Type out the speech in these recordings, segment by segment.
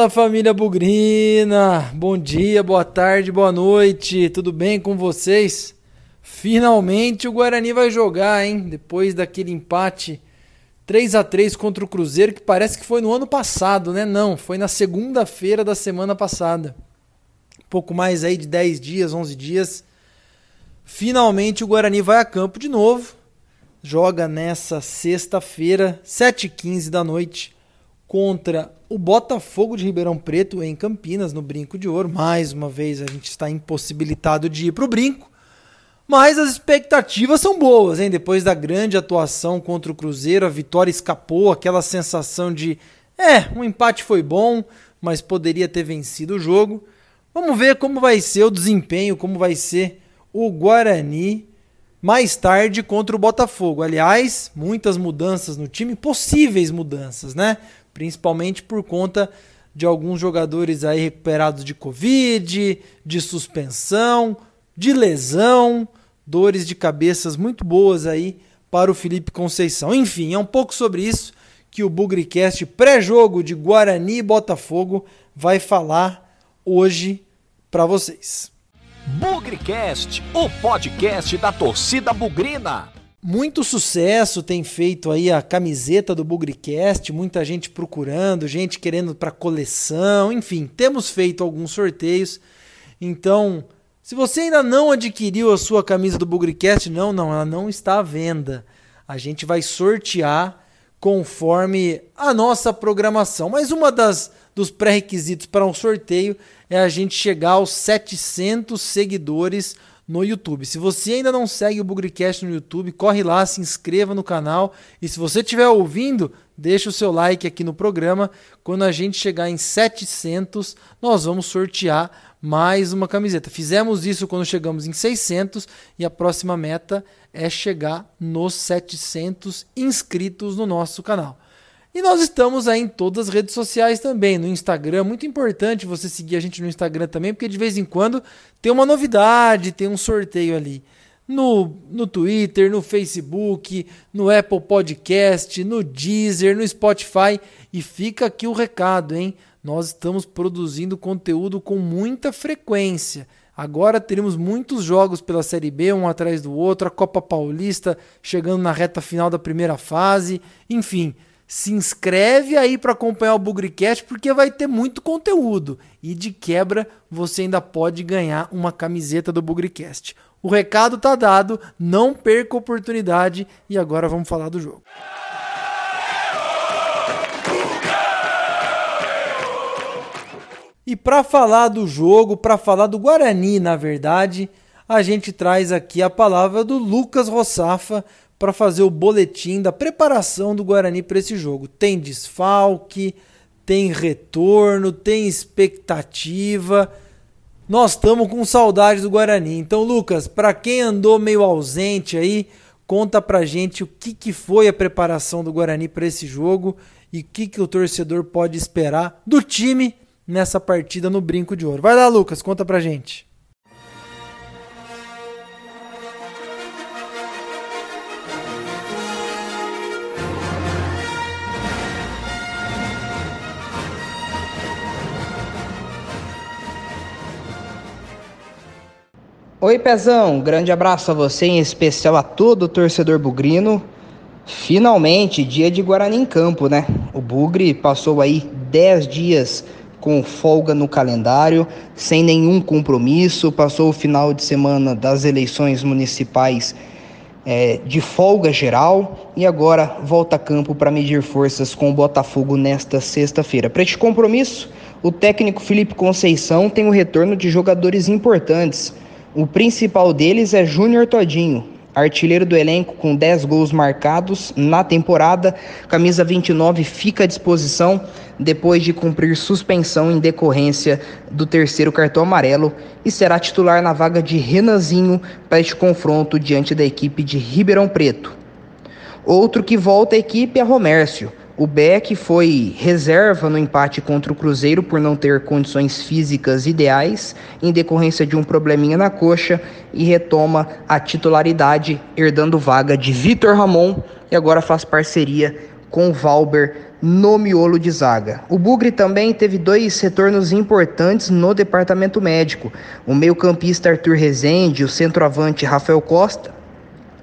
Fala família Bugrina! Bom dia, boa tarde, boa noite, tudo bem com vocês? Finalmente o Guarani vai jogar, hein? Depois daquele empate 3 a 3 contra o Cruzeiro, que parece que foi no ano passado, né? Não, foi na segunda-feira da semana passada. pouco mais aí de 10 dias, 11 dias. Finalmente o Guarani vai a campo de novo. Joga nessa sexta-feira, 7h15 da noite, contra o Botafogo de Ribeirão Preto em Campinas, no Brinco de Ouro. Mais uma vez a gente está impossibilitado de ir para o Brinco. Mas as expectativas são boas, hein? Depois da grande atuação contra o Cruzeiro, a vitória escapou, aquela sensação de é, um empate foi bom, mas poderia ter vencido o jogo. Vamos ver como vai ser o desempenho, como vai ser o Guarani mais tarde contra o Botafogo. Aliás, muitas mudanças no time, possíveis mudanças, né? Principalmente por conta de alguns jogadores aí recuperados de Covid, de suspensão, de lesão, dores de cabeças muito boas aí para o Felipe Conceição. Enfim, é um pouco sobre isso que o Bugricast pré-jogo de Guarani e Botafogo vai falar hoje para vocês. Bugricast, o podcast da torcida bugrina. Muito sucesso tem feito aí a camiseta do Bugricast, muita gente procurando, gente querendo para coleção, enfim, temos feito alguns sorteios. Então, se você ainda não adquiriu a sua camisa do Bugricast, não, não, ela não está à venda. A gente vai sortear conforme a nossa programação. Mas uma das dos pré-requisitos para um sorteio é a gente chegar aos 700 seguidores no YouTube. Se você ainda não segue o Bugricast no YouTube, corre lá, se inscreva no canal e se você estiver ouvindo, deixa o seu like aqui no programa. Quando a gente chegar em 700, nós vamos sortear mais uma camiseta. Fizemos isso quando chegamos em 600 e a próxima meta é chegar nos 700 inscritos no nosso canal. E nós estamos aí em todas as redes sociais também, no Instagram. Muito importante você seguir a gente no Instagram também, porque de vez em quando tem uma novidade, tem um sorteio ali. No, no Twitter, no Facebook, no Apple Podcast, no Deezer, no Spotify. E fica aqui o recado, hein? Nós estamos produzindo conteúdo com muita frequência. Agora teremos muitos jogos pela Série B, um atrás do outro, a Copa Paulista chegando na reta final da primeira fase. Enfim, se inscreve aí para acompanhar o Bugricast porque vai ter muito conteúdo e de quebra você ainda pode ganhar uma camiseta do Bugricast. O recado tá dado, não perca a oportunidade e agora vamos falar do jogo. E para falar do jogo, para falar do Guarani, na verdade, a gente traz aqui a palavra do Lucas Rossafa, para fazer o boletim da preparação do Guarani para esse jogo. Tem desfalque, tem retorno, tem expectativa. Nós estamos com saudade do Guarani. Então, Lucas, para quem andou meio ausente aí, conta pra gente o que, que foi a preparação do Guarani para esse jogo e o que, que o torcedor pode esperar do time nessa partida no Brinco de Ouro. Vai lá, Lucas, conta pra gente. Oi, Pezão, grande abraço a você, em especial a todo o torcedor bugrino. Finalmente, dia de Guarani em campo, né? O Bugre passou aí 10 dias com folga no calendário, sem nenhum compromisso, passou o final de semana das eleições municipais é, de folga geral e agora volta a campo para medir forças com o Botafogo nesta sexta-feira. Para este compromisso, o técnico Felipe Conceição tem o retorno de jogadores importantes o principal deles é Júnior Todinho, artilheiro do elenco com 10 gols marcados na temporada. Camisa 29 fica à disposição depois de cumprir suspensão em decorrência do terceiro cartão amarelo e será titular na vaga de Renanzinho para este confronto diante da equipe de Ribeirão Preto. Outro que volta à equipe é Romércio. O Beck foi reserva no empate contra o Cruzeiro por não ter condições físicas ideais, em decorrência de um probleminha na coxa, e retoma a titularidade, herdando vaga de Vitor Ramon e agora faz parceria com Valber no miolo de zaga. O Bugre também teve dois retornos importantes no departamento médico. O meio-campista Arthur Rezende e o centroavante Rafael Costa,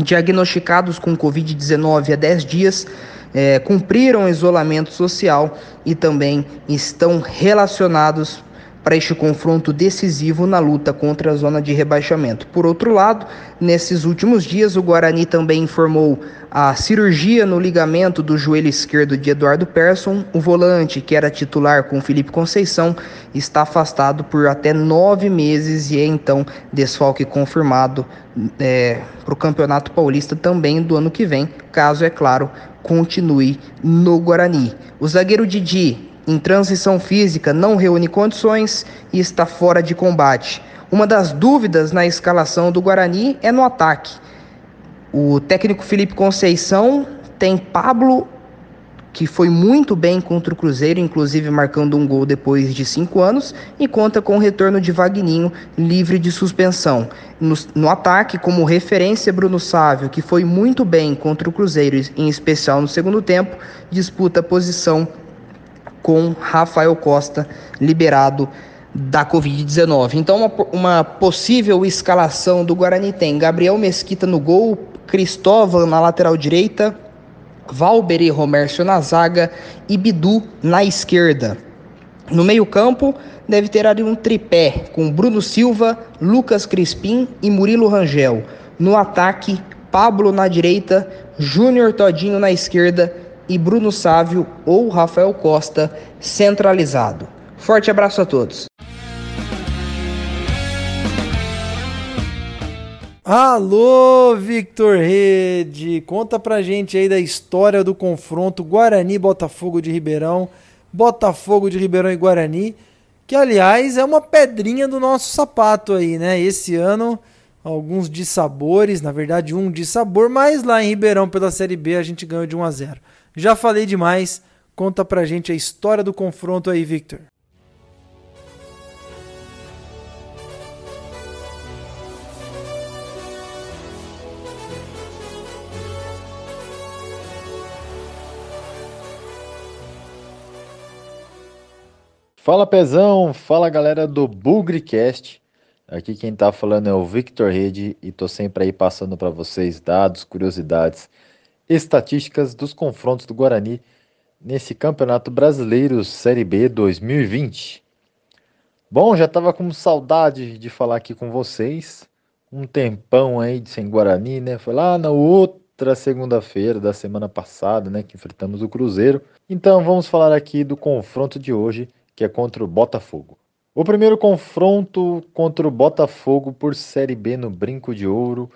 diagnosticados com Covid-19 há 10 dias, é, cumpriram isolamento social e também estão relacionados para este confronto decisivo na luta contra a zona de rebaixamento. Por outro lado, nesses últimos dias, o Guarani também informou a cirurgia no ligamento do joelho esquerdo de Eduardo Persson. O volante, que era titular com Felipe Conceição, está afastado por até nove meses e é então desfalque confirmado é, para o Campeonato Paulista também do ano que vem, caso, é claro, continue no Guarani. O zagueiro Didi em transição física, não reúne condições e está fora de combate. Uma das dúvidas na escalação do Guarani é no ataque. O técnico Felipe Conceição tem Pablo, que foi muito bem contra o Cruzeiro, inclusive marcando um gol depois de cinco anos, e conta com o retorno de Vagninho, livre de suspensão. No, no ataque, como referência, Bruno Sávio, que foi muito bem contra o Cruzeiro, em especial no segundo tempo, disputa a posição com Rafael Costa liberado da Covid-19. Então, uma, uma, possível escalação do Guarani tem Gabriel Mesquita no gol, Cristóvão na lateral direita, Valber e Romércio na zaga e Bidu na esquerda. No meio-campo, deve ter ali um tripé com Bruno Silva, Lucas Crispim e Murilo Rangel. No ataque, Pablo na direita, Júnior Todinho na esquerda e Bruno Sávio ou Rafael Costa centralizado. Forte abraço a todos. Alô, Victor Rede! Conta pra gente aí da história do confronto Guarani-Botafogo de Ribeirão, Botafogo de Ribeirão e Guarani, que aliás é uma pedrinha do nosso sapato aí, né? Esse ano, alguns dissabores, na verdade um dissabor, mas lá em Ribeirão pela Série B a gente ganhou de 1 a 0. Já falei demais, conta pra gente a história do confronto aí, Victor. Fala Pezão, fala galera do Bugrecast. Aqui quem tá falando é o Victor Rede e tô sempre aí passando para vocês dados, curiosidades estatísticas dos confrontos do Guarani nesse Campeonato Brasileiro Série B 2020. Bom, já estava com saudade de falar aqui com vocês. Um tempão aí sem Guarani, né? Foi lá na outra segunda-feira da semana passada, né, que enfrentamos o Cruzeiro. Então vamos falar aqui do confronto de hoje, que é contra o Botafogo. O primeiro confronto contra o Botafogo por Série B no Brinco de Ouro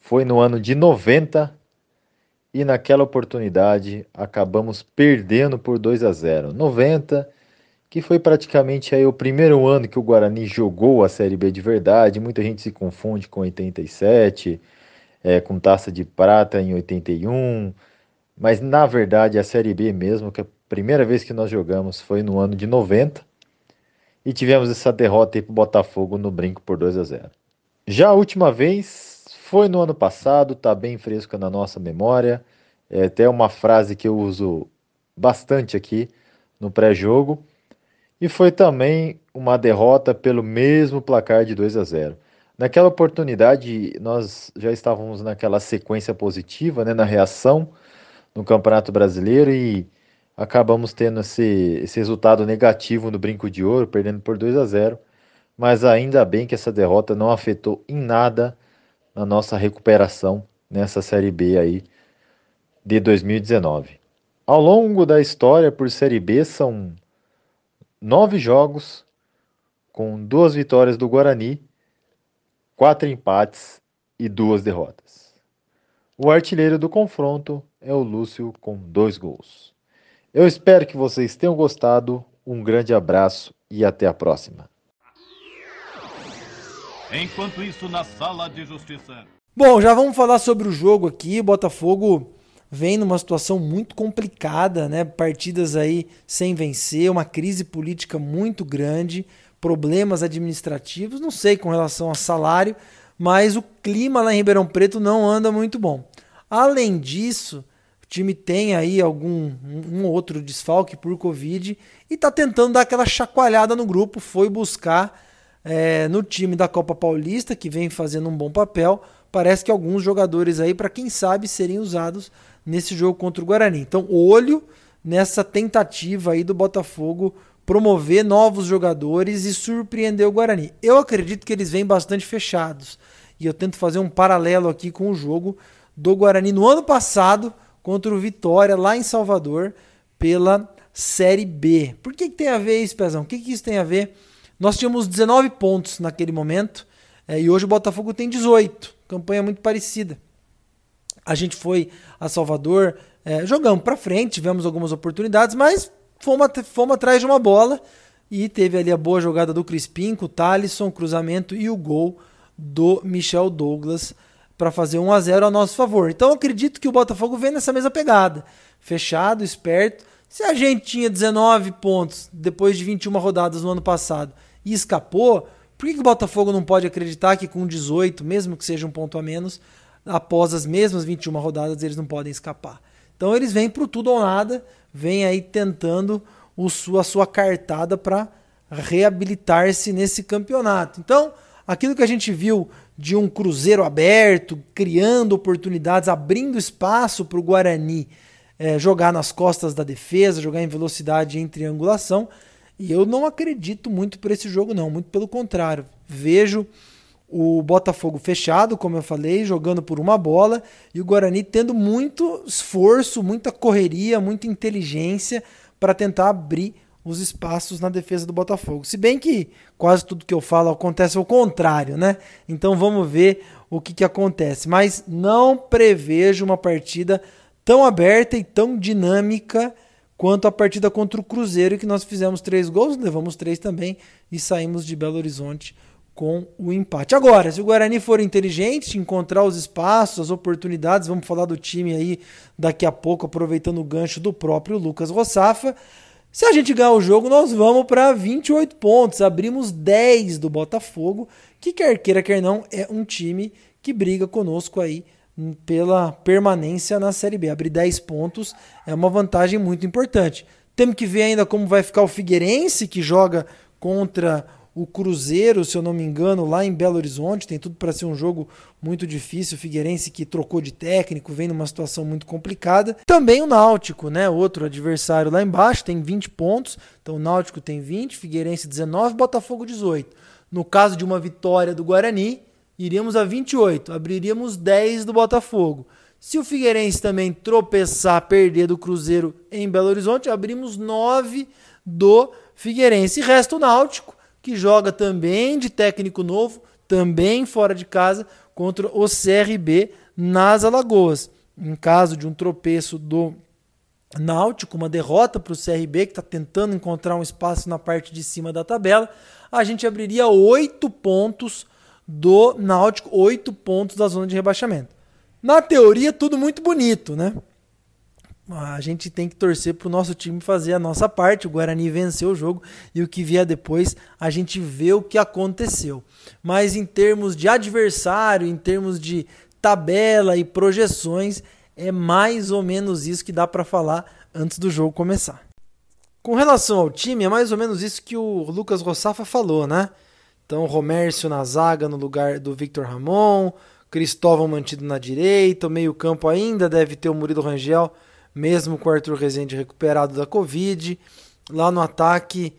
foi no ano de 90 e naquela oportunidade acabamos perdendo por 2 a 0. 90, que foi praticamente aí o primeiro ano que o Guarani jogou a Série B de verdade. Muita gente se confunde com 87, é, com Taça de Prata em 81, mas na verdade a Série B mesmo, que a primeira vez que nós jogamos foi no ano de 90 e tivemos essa derrota aí para o Botafogo no brinco por 2 a 0. Já a última vez foi no ano passado, está bem fresca na nossa memória. É até uma frase que eu uso bastante aqui no pré-jogo. E foi também uma derrota pelo mesmo placar de 2 a 0. Naquela oportunidade, nós já estávamos naquela sequência positiva, né, na reação no Campeonato Brasileiro e acabamos tendo esse, esse resultado negativo no Brinco de Ouro, perdendo por 2 a 0. Mas ainda bem que essa derrota não afetou em nada na nossa recuperação nessa Série B aí de 2019. Ao longo da história por Série B são nove jogos com duas vitórias do Guarani, quatro empates e duas derrotas. O artilheiro do confronto é o Lúcio com dois gols. Eu espero que vocês tenham gostado. Um grande abraço e até a próxima. Enquanto isso, na sala de justiça. Bom, já vamos falar sobre o jogo aqui. Botafogo vem numa situação muito complicada, né? Partidas aí sem vencer, uma crise política muito grande, problemas administrativos, não sei com relação a salário, mas o clima lá em Ribeirão Preto não anda muito bom. Além disso, time tem aí algum um outro desfalque por Covid e está tentando dar aquela chacoalhada no grupo. Foi buscar é, no time da Copa Paulista, que vem fazendo um bom papel. Parece que alguns jogadores aí, para quem sabe, serem usados nesse jogo contra o Guarani. Então, olho nessa tentativa aí do Botafogo promover novos jogadores e surpreender o Guarani. Eu acredito que eles vêm bastante fechados. E eu tento fazer um paralelo aqui com o jogo do Guarani no ano passado contra o Vitória lá em Salvador pela Série B. Por que, que tem a ver isso, Pezão? O que, que isso tem a ver? Nós tínhamos 19 pontos naquele momento é, e hoje o Botafogo tem 18. Campanha muito parecida. A gente foi a Salvador, é, jogamos para frente, tivemos algumas oportunidades, mas fomos, fomos atrás de uma bola e teve ali a boa jogada do Crispim com o Thalisson, cruzamento e o gol do Michel Douglas para fazer 1 a 0 a nosso favor. Então acredito que o Botafogo vem nessa mesma pegada. Fechado, esperto. Se a gente tinha 19 pontos depois de 21 rodadas no ano passado e escapou, por que, que o Botafogo não pode acreditar que com 18, mesmo que seja um ponto a menos, após as mesmas 21 rodadas eles não podem escapar? Então eles vêm pro tudo ou nada, vêm aí tentando o sua, a sua cartada para reabilitar-se nesse campeonato. Então, aquilo que a gente viu de um Cruzeiro aberto, criando oportunidades, abrindo espaço para o Guarani é, jogar nas costas da defesa, jogar em velocidade em triangulação. E eu não acredito muito por esse jogo, não. Muito pelo contrário. Vejo o Botafogo fechado, como eu falei, jogando por uma bola, e o Guarani tendo muito esforço, muita correria, muita inteligência para tentar abrir os espaços na defesa do Botafogo. Se bem que quase tudo que eu falo acontece ao contrário, né? Então vamos ver o que, que acontece. Mas não prevejo uma partida tão aberta e tão dinâmica quanto a partida contra o Cruzeiro, que nós fizemos três gols, levamos três também e saímos de Belo Horizonte com o empate. Agora, se o Guarani for inteligente, encontrar os espaços, as oportunidades, vamos falar do time aí daqui a pouco, aproveitando o gancho do próprio Lucas Rossafa. Se a gente ganhar o jogo, nós vamos para 28 pontos. Abrimos 10 do Botafogo, que quer queira, quer não, é um time que briga conosco aí pela permanência na Série B. Abrir 10 pontos é uma vantagem muito importante. Temos que ver ainda como vai ficar o Figueirense, que joga contra o Cruzeiro, se eu não me engano, lá em Belo Horizonte. Tem tudo para ser um jogo muito difícil. O Figueirense que trocou de técnico, vem numa situação muito complicada. Também o Náutico, né? Outro adversário lá embaixo, tem 20 pontos. Então o Náutico tem 20, Figueirense 19, Botafogo 18. No caso de uma vitória do Guarani, iríamos a 28, abriríamos 10 do Botafogo. Se o Figueirense também tropeçar, perder do Cruzeiro em Belo Horizonte, abrimos 9 do Figueirense. E resta o Náutico, que joga também de técnico novo, também fora de casa, contra o CRB nas Alagoas. Em caso de um tropeço do Náutico, uma derrota para o CRB, que está tentando encontrar um espaço na parte de cima da tabela, a gente abriria oito pontos do Náutico, oito pontos da zona de rebaixamento. Na teoria, tudo muito bonito, né? A gente tem que torcer para o nosso time fazer a nossa parte. O Guarani venceu o jogo e o que vier depois a gente vê o que aconteceu. Mas em termos de adversário, em termos de tabela e projeções, é mais ou menos isso que dá para falar antes do jogo começar. Com relação ao time, é mais ou menos isso que o Lucas Rossafa falou, né? Então, Romércio na zaga no lugar do Victor Ramon, Cristóvão mantido na direita, o meio-campo ainda deve ter o Murilo Rangel mesmo com o Arthur Rezende recuperado da Covid. Lá no ataque,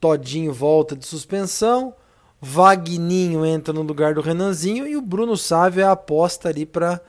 Todinho volta de suspensão. Vagninho entra no lugar do Renanzinho e o Bruno Sávio é a aposta ali para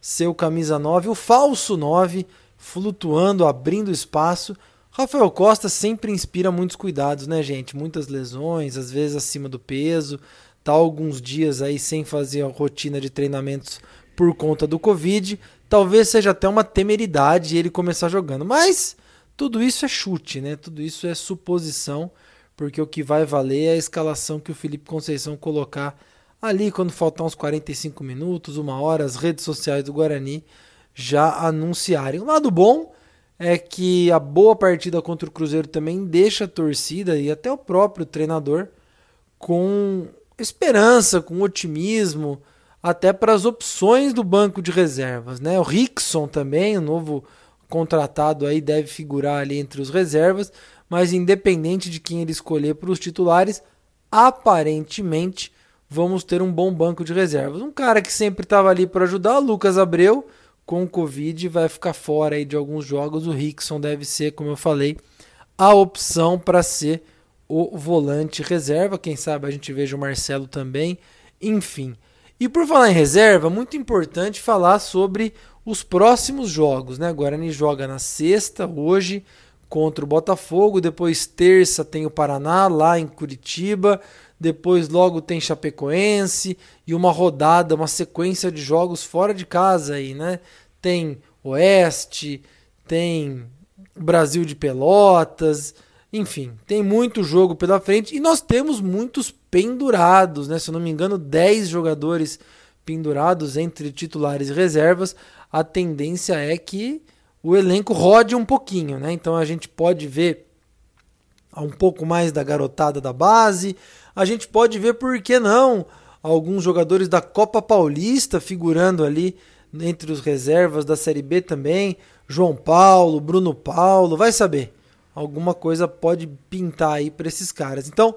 ser o camisa 9, o falso 9, flutuando, abrindo espaço. Rafael Costa sempre inspira muitos cuidados, né, gente? Muitas lesões, às vezes acima do peso, tá alguns dias aí sem fazer a rotina de treinamentos por conta do Covid. Talvez seja até uma temeridade ele começar jogando. Mas tudo isso é chute, né? Tudo isso é suposição, porque o que vai valer é a escalação que o Felipe Conceição colocar ali quando faltar uns 45 minutos, uma hora, as redes sociais do Guarani já anunciarem. O lado bom é que a boa partida contra o Cruzeiro também deixa a torcida e até o próprio treinador com esperança, com otimismo até para as opções do banco de reservas, né? O Rickson também, o novo contratado aí deve figurar ali entre os reservas, mas independente de quem ele escolher para os titulares, aparentemente vamos ter um bom banco de reservas. Um cara que sempre estava ali para ajudar, Lucas Abreu, com o Covid vai ficar fora aí de alguns jogos. O Rickson deve ser, como eu falei, a opção para ser o volante reserva. Quem sabe a gente veja o Marcelo também. Enfim. E por falar em reserva, muito importante falar sobre os próximos jogos. Né? Guarani joga na sexta, hoje, contra o Botafogo. Depois, terça, tem o Paraná, lá em Curitiba. Depois, logo, tem Chapecoense. E uma rodada, uma sequência de jogos fora de casa aí, né? Tem Oeste, tem Brasil de Pelotas. Enfim, tem muito jogo pela frente e nós temos muitos pendurados, né? Se eu não me engano, 10 jogadores pendurados entre titulares e reservas. A tendência é que o elenco rode um pouquinho, né? Então a gente pode ver um pouco mais da garotada da base. A gente pode ver, por que não, alguns jogadores da Copa Paulista figurando ali entre os reservas da Série B também. João Paulo, Bruno Paulo, vai saber alguma coisa pode pintar aí para esses caras. Então,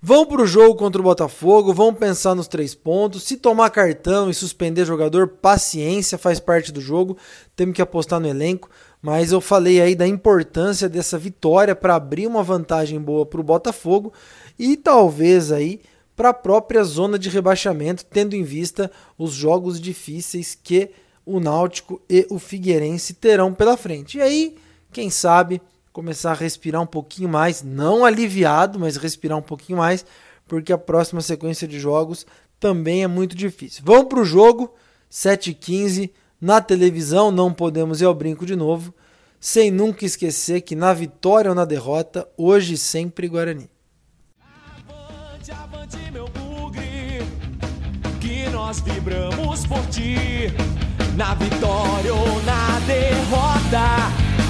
vão para o jogo contra o Botafogo, vão pensar nos três pontos. Se tomar cartão e suspender jogador, paciência, faz parte do jogo. Temos que apostar no elenco. Mas eu falei aí da importância dessa vitória para abrir uma vantagem boa para o Botafogo e talvez aí para a própria zona de rebaixamento, tendo em vista os jogos difíceis que o Náutico e o Figueirense terão pela frente. E aí, quem sabe, começar a respirar um pouquinho mais, não aliviado, mas respirar um pouquinho mais, porque a próxima sequência de jogos também é muito difícil. Vamos para o jogo, 7h15, na televisão, não podemos ir ao brinco de novo, sem nunca esquecer que na vitória ou na derrota, hoje sempre Guarani. Avante, avante, meu bugre, que nós vibramos por ti, na vitória ou na derrota.